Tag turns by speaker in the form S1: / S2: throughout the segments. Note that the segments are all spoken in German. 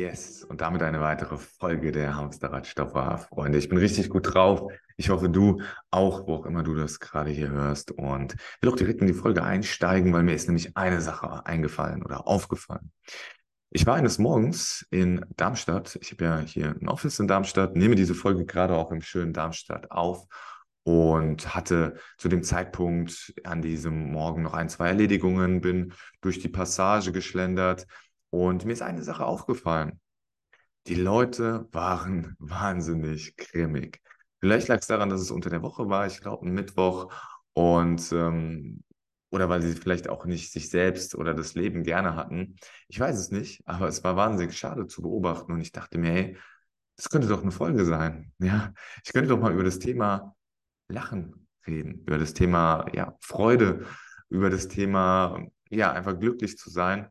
S1: Yes, und damit eine weitere Folge der Hamsterrad Stoffer, Freunde. Ich bin richtig gut drauf. Ich hoffe, du auch, wo auch immer du das gerade hier hörst. Und will auch direkt in die Folge einsteigen, weil mir ist nämlich eine Sache eingefallen oder aufgefallen. Ich war eines Morgens in Darmstadt. Ich habe ja hier ein Office in Darmstadt, nehme diese Folge gerade auch im schönen Darmstadt auf und hatte zu dem Zeitpunkt an diesem Morgen noch ein, zwei Erledigungen, bin durch die Passage geschlendert und mir ist eine Sache aufgefallen. Die Leute waren wahnsinnig grimmig. Vielleicht lag es daran, dass es unter der Woche war, ich glaube, ein Mittwoch. Und ähm, oder weil sie vielleicht auch nicht sich selbst oder das Leben gerne hatten. Ich weiß es nicht, aber es war wahnsinnig schade zu beobachten. Und ich dachte mir, hey, das könnte doch eine Folge sein. Ja, ich könnte doch mal über das Thema Lachen reden, über das Thema ja, Freude, über das Thema ja, einfach glücklich zu sein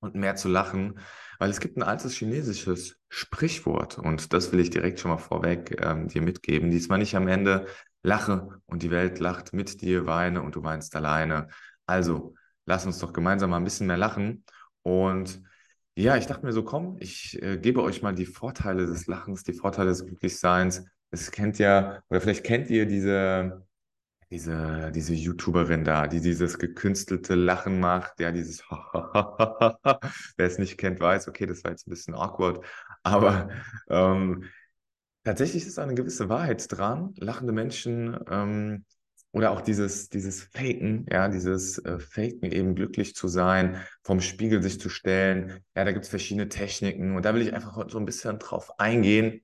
S1: und mehr zu lachen, weil es gibt ein altes chinesisches Sprichwort und das will ich direkt schon mal vorweg ähm, dir mitgeben. Diesmal nicht am Ende lache und die Welt lacht mit dir, weine und du weinst alleine. Also lass uns doch gemeinsam mal ein bisschen mehr lachen und ja, ich dachte mir so, komm, ich äh, gebe euch mal die Vorteile des Lachens, die Vorteile des Glücklichseins. Es kennt ja, oder vielleicht kennt ihr diese diese, diese YouTuberin da, die dieses gekünstelte Lachen macht, ja, dieses Wer es nicht kennt, weiß, okay, das war jetzt ein bisschen awkward, aber ähm, tatsächlich ist eine gewisse Wahrheit dran. Lachende Menschen ähm, oder auch dieses, dieses Faken, ja, dieses äh, Faken, eben glücklich zu sein, vom Spiegel sich zu stellen. Ja, da gibt es verschiedene Techniken und da will ich einfach so ein bisschen drauf eingehen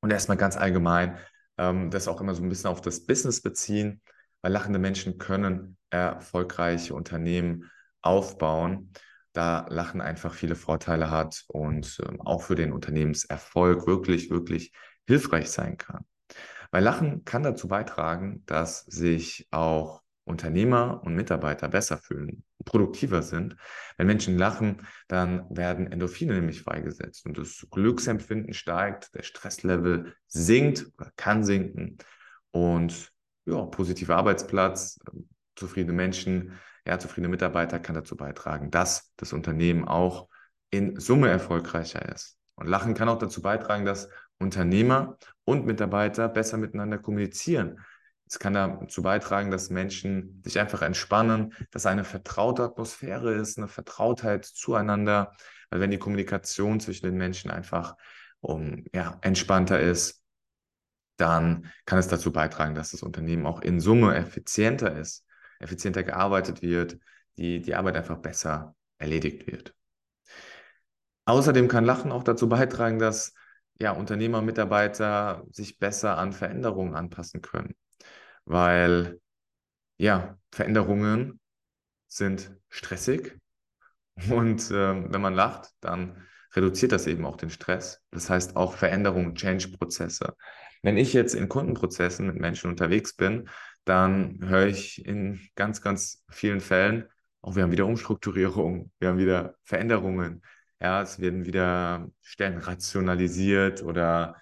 S1: und erstmal ganz allgemein ähm, das auch immer so ein bisschen auf das Business beziehen, weil lachende Menschen können erfolgreiche Unternehmen aufbauen, da Lachen einfach viele Vorteile hat und ähm, auch für den Unternehmenserfolg wirklich, wirklich hilfreich sein kann. Weil Lachen kann dazu beitragen, dass sich auch Unternehmer und Mitarbeiter besser fühlen, produktiver sind. Wenn Menschen lachen, dann werden Endorphine nämlich freigesetzt und das Glücksempfinden steigt, der Stresslevel sinkt oder kann sinken und ja, positiver Arbeitsplatz, zufriedene Menschen, ja, zufriedene Mitarbeiter kann dazu beitragen, dass das Unternehmen auch in Summe erfolgreicher ist. Und Lachen kann auch dazu beitragen, dass Unternehmer und Mitarbeiter besser miteinander kommunizieren, es kann dazu beitragen, dass Menschen sich einfach entspannen, dass eine vertraute Atmosphäre ist, eine Vertrautheit zueinander. Weil wenn die Kommunikation zwischen den Menschen einfach um, ja, entspannter ist, dann kann es dazu beitragen, dass das Unternehmen auch in Summe effizienter ist, effizienter gearbeitet wird, die, die Arbeit einfach besser erledigt wird. Außerdem kann Lachen auch dazu beitragen, dass ja, Unternehmer, Mitarbeiter sich besser an Veränderungen anpassen können weil ja, Veränderungen sind stressig und äh, wenn man lacht, dann reduziert das eben auch den Stress. Das heißt auch Veränderungen, Change-Prozesse. Wenn ich jetzt in Kundenprozessen mit Menschen unterwegs bin, dann höre ich in ganz, ganz vielen Fällen, auch wir haben wieder Umstrukturierung, wir haben wieder Veränderungen. Ja, es werden wieder Stellen rationalisiert oder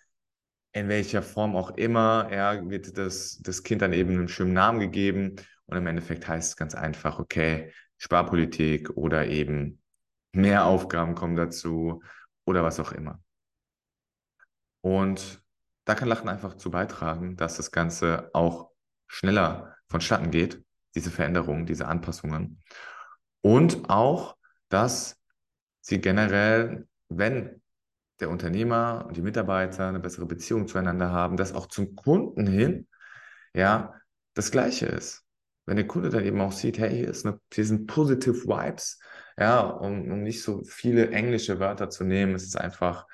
S1: in welcher Form auch immer, ja, wird das, das Kind dann eben einen schönen Namen gegeben und im Endeffekt heißt es ganz einfach, okay, Sparpolitik oder eben mehr Aufgaben kommen dazu oder was auch immer. Und da kann Lachen einfach zu beitragen, dass das Ganze auch schneller vonstatten geht, diese Veränderungen, diese Anpassungen. Und auch, dass sie generell, wenn der Unternehmer und die Mitarbeiter eine bessere Beziehung zueinander haben, dass auch zum Kunden hin ja das Gleiche ist. Wenn der Kunde dann eben auch sieht, hey, hier, ist eine, hier sind positive Vibes, ja, um, um nicht so viele englische Wörter zu nehmen, es ist einfach,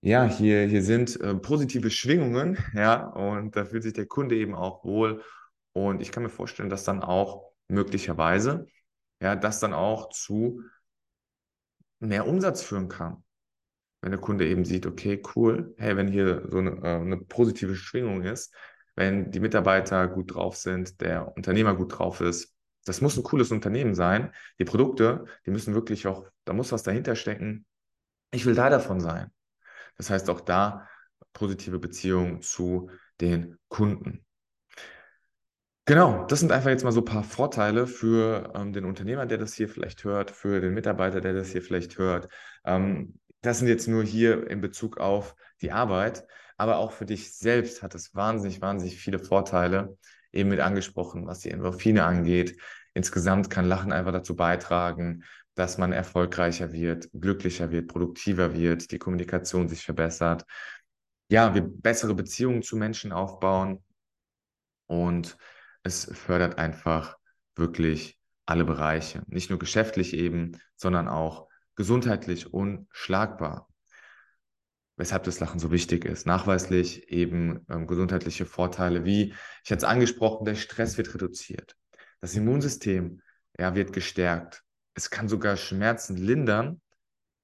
S1: ja, hier, hier sind äh, positive Schwingungen, ja, und da fühlt sich der Kunde eben auch wohl. Und ich kann mir vorstellen, dass dann auch möglicherweise, ja, das dann auch zu mehr Umsatz führen kann wenn der Kunde eben sieht, okay, cool, hey, wenn hier so eine, äh, eine positive Schwingung ist, wenn die Mitarbeiter gut drauf sind, der Unternehmer gut drauf ist, das muss ein cooles Unternehmen sein. Die Produkte, die müssen wirklich auch, da muss was dahinter stecken. Ich will da davon sein. Das heißt auch da positive Beziehung zu den Kunden. Genau, das sind einfach jetzt mal so ein paar Vorteile für ähm, den Unternehmer, der das hier vielleicht hört, für den Mitarbeiter, der das hier vielleicht hört. Ähm, das sind jetzt nur hier in Bezug auf die Arbeit, aber auch für dich selbst hat es wahnsinnig, wahnsinnig viele Vorteile, eben mit angesprochen, was die Endorphine angeht. Insgesamt kann Lachen einfach dazu beitragen, dass man erfolgreicher wird, glücklicher wird, produktiver wird, die Kommunikation sich verbessert. Ja, wir bessere Beziehungen zu Menschen aufbauen und es fördert einfach wirklich alle Bereiche. Nicht nur geschäftlich eben, sondern auch gesundheitlich unschlagbar. Weshalb das Lachen so wichtig ist. Nachweislich eben ähm, gesundheitliche Vorteile wie, ich hatte es angesprochen, der Stress wird reduziert. Das Immunsystem ja, wird gestärkt. Es kann sogar Schmerzen lindern,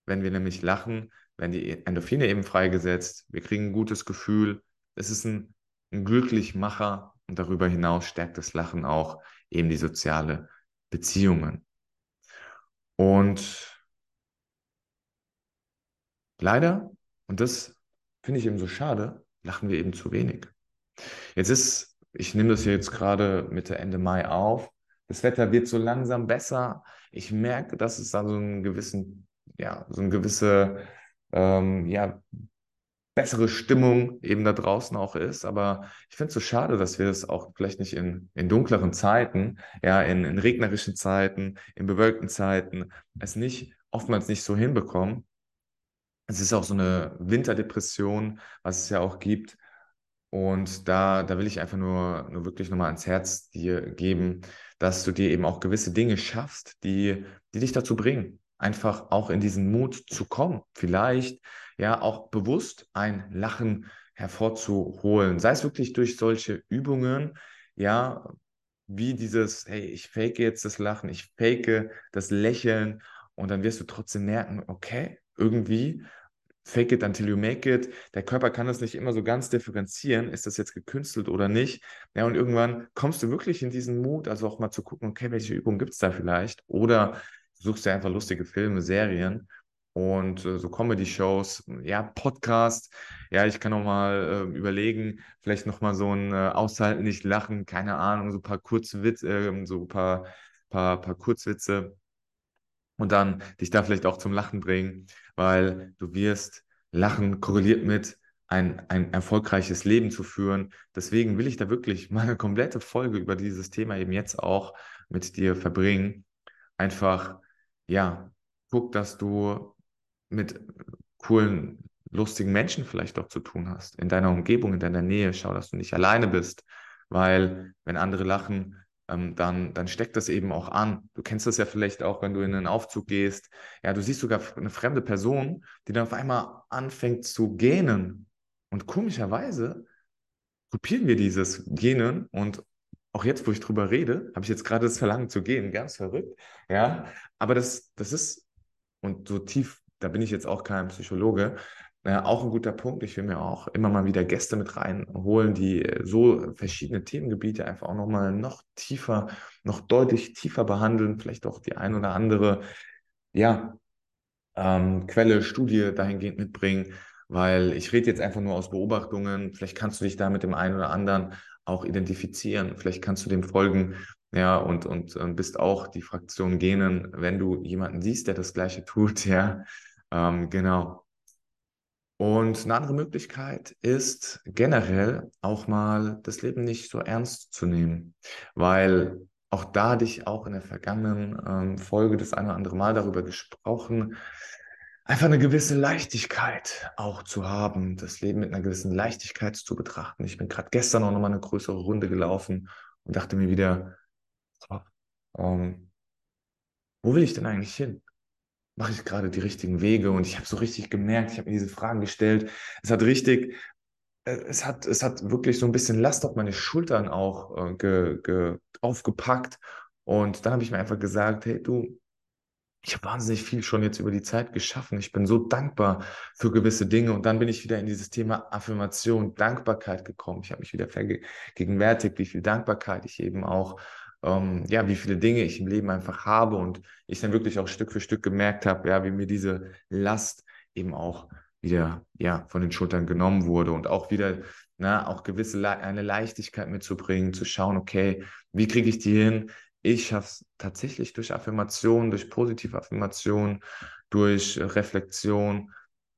S1: wenn wir nämlich lachen, wenn die Endorphine eben freigesetzt. Wir kriegen ein gutes Gefühl. Es ist ein, ein Glücklichmacher und darüber hinaus stärkt das Lachen auch eben die soziale Beziehungen. Und leider, und das finde ich eben so schade, lachen wir eben zu wenig. Jetzt ist, ich nehme das hier jetzt gerade Mitte, Ende Mai auf. Das Wetter wird so langsam besser. Ich merke, dass es da so einen gewissen, ja, so eine gewisse, ähm, ja, bessere Stimmung eben da draußen auch ist. Aber ich finde es so schade, dass wir das auch vielleicht nicht in, in dunkleren Zeiten, ja, in, in regnerischen Zeiten, in bewölkten Zeiten, es nicht, oftmals nicht so hinbekommen. Es ist auch so eine Winterdepression, was es ja auch gibt. Und da, da will ich einfach nur, nur wirklich nochmal ans Herz dir geben, dass du dir eben auch gewisse Dinge schaffst, die, die dich dazu bringen, einfach auch in diesen Mut zu kommen. Vielleicht ja auch bewusst ein Lachen hervorzuholen, sei es wirklich durch solche Übungen, ja, wie dieses, hey, ich fake jetzt das Lachen, ich fake das Lächeln und dann wirst du trotzdem merken, okay, irgendwie fake it until you make it. Der Körper kann das nicht immer so ganz differenzieren, ist das jetzt gekünstelt oder nicht. Ja, und irgendwann kommst du wirklich in diesen Mut, also auch mal zu gucken, okay, welche Übungen gibt es da vielleicht? Oder suchst dir einfach lustige Filme, Serien und äh, so Comedy-Shows, ja, Podcast. Ja, ich kann auch mal äh, überlegen, vielleicht noch mal so ein äh, Aushalten, nicht lachen, keine Ahnung, so ein paar Kurzwitze, äh, so ein paar, paar, paar Kurzwitze und dann dich da vielleicht auch zum Lachen bringen, weil du wirst Lachen korreliert mit ein, ein erfolgreiches Leben zu führen. Deswegen will ich da wirklich mal eine komplette Folge über dieses Thema eben jetzt auch mit dir verbringen. Einfach, ja, guck, dass du mit coolen, lustigen Menschen vielleicht auch zu tun hast, in deiner Umgebung, in deiner Nähe. Schau, dass du nicht alleine bist, weil wenn andere lachen, ähm, dann, dann steckt das eben auch an. Du kennst das ja vielleicht auch, wenn du in einen Aufzug gehst. Ja, du siehst sogar eine fremde Person, die dann auf einmal anfängt zu gähnen. Und komischerweise kopieren wir dieses Gähnen und auch jetzt, wo ich drüber rede, habe ich jetzt gerade das Verlangen zu gehen, ganz verrückt. Ja, aber das, das ist, und so tief, da bin ich jetzt auch kein Psychologe, äh, auch ein guter Punkt. Ich will mir auch immer mal wieder Gäste mit reinholen, die äh, so verschiedene Themengebiete einfach auch nochmal noch tiefer, noch deutlich tiefer behandeln, vielleicht auch die ein oder andere, ja, ähm, Quelle, Studie dahingehend mitbringen, weil ich rede jetzt einfach nur aus Beobachtungen. Vielleicht kannst du dich da mit dem einen oder anderen auch identifizieren. Vielleicht kannst du dem folgen, ja, und, und, und bist auch die Fraktion Genen, wenn du jemanden siehst, der das Gleiche tut, ja. Ähm, genau. Und eine andere Möglichkeit ist generell auch mal das Leben nicht so ernst zu nehmen, weil auch da hatte ich auch in der vergangenen ähm, Folge das eine oder andere Mal darüber gesprochen, einfach eine gewisse Leichtigkeit auch zu haben, das Leben mit einer gewissen Leichtigkeit zu betrachten. Ich bin gerade gestern auch nochmal eine größere Runde gelaufen und dachte mir wieder, oh, ähm, wo will ich denn eigentlich hin? Mache ich gerade die richtigen Wege? Und ich habe so richtig gemerkt, ich habe mir diese Fragen gestellt. Es hat richtig, äh, es hat, es hat wirklich so ein bisschen Last auf meine Schultern auch äh, ge, ge, aufgepackt. Und dann habe ich mir einfach gesagt, hey du, ich habe wahnsinnig viel schon jetzt über die Zeit geschaffen. Ich bin so dankbar für gewisse Dinge. Und dann bin ich wieder in dieses Thema Affirmation, Dankbarkeit gekommen. Ich habe mich wieder vergegenwärtigt, wie viel Dankbarkeit ich eben auch ähm, ja, wie viele Dinge ich im Leben einfach habe und ich dann wirklich auch Stück für Stück gemerkt habe, ja, wie mir diese Last eben auch wieder ja von den Schultern genommen wurde und auch wieder na, auch gewisse Le eine Leichtigkeit mitzubringen, zu schauen, okay, wie kriege ich die hin? Ich schaffe es tatsächlich durch Affirmation, durch positive Affirmation, durch Reflexion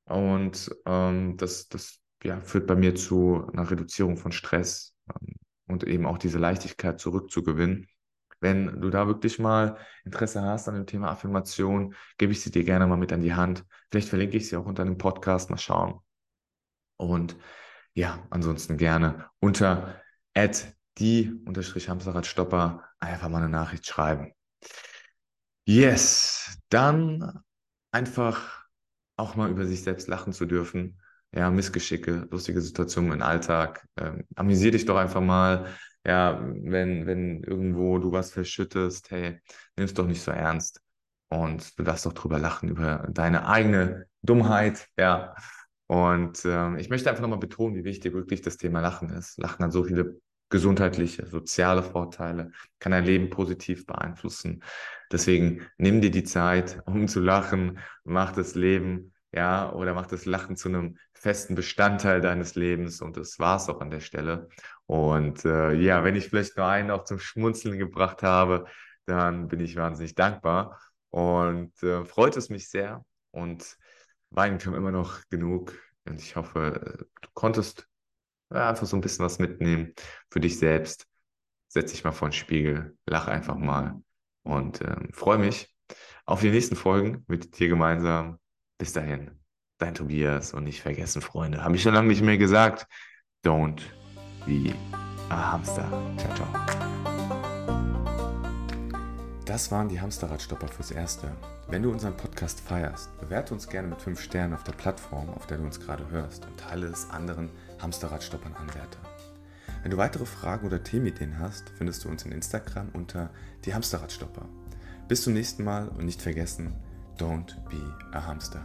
S1: und ähm, das, das ja, führt bei mir zu einer Reduzierung von Stress ähm, und eben auch diese Leichtigkeit zurückzugewinnen. Wenn du da wirklich mal Interesse hast an dem Thema Affirmation, gebe ich sie dir gerne mal mit an die Hand. Vielleicht verlinke ich sie auch unter dem Podcast, mal schauen. Und ja, ansonsten gerne unter die unterstrich Hamsterradstopper einfach mal eine Nachricht schreiben. Yes, dann einfach auch mal über sich selbst lachen zu dürfen. Ja, Missgeschicke, lustige Situationen im Alltag. Ähm, amüsier dich doch einfach mal ja, wenn, wenn irgendwo du was verschüttest, hey, nimm es doch nicht so ernst. Und du darfst doch drüber lachen, über deine eigene Dummheit, ja. Und ähm, ich möchte einfach nochmal betonen, wie wichtig wirklich das Thema Lachen ist. Lachen hat so viele gesundheitliche, soziale Vorteile, kann dein Leben positiv beeinflussen. Deswegen nimm dir die Zeit, um zu lachen, mach das Leben, ja, oder mach das Lachen zu einem festen Bestandteil deines Lebens. Und das war's auch an der Stelle. Und äh, ja, wenn ich vielleicht nur einen auch zum Schmunzeln gebracht habe, dann bin ich wahnsinnig dankbar und äh, freut es mich sehr. Und weinen kam immer noch genug. Und ich hoffe, du konntest ja, einfach so ein bisschen was mitnehmen für dich selbst. Setz dich mal vor den Spiegel, lach einfach mal und äh, freue mich auf die nächsten Folgen mit dir gemeinsam. Bis dahin, dein Tobias und nicht vergessen, Freunde, habe ich schon lange nicht mehr gesagt. Don't wie ein Hamster. Ciao, ciao. Das waren die Hamsterradstopper fürs Erste. Wenn du unseren Podcast feierst, bewerte uns gerne mit 5 Sternen auf der Plattform, auf der du uns gerade hörst und teile es anderen Hamsterradstoppern Anwärter. Wenn du weitere Fragen oder Themenideen hast, findest du uns in Instagram unter die Hamsterradstopper. Bis zum nächsten Mal und nicht vergessen, don't be a Hamster.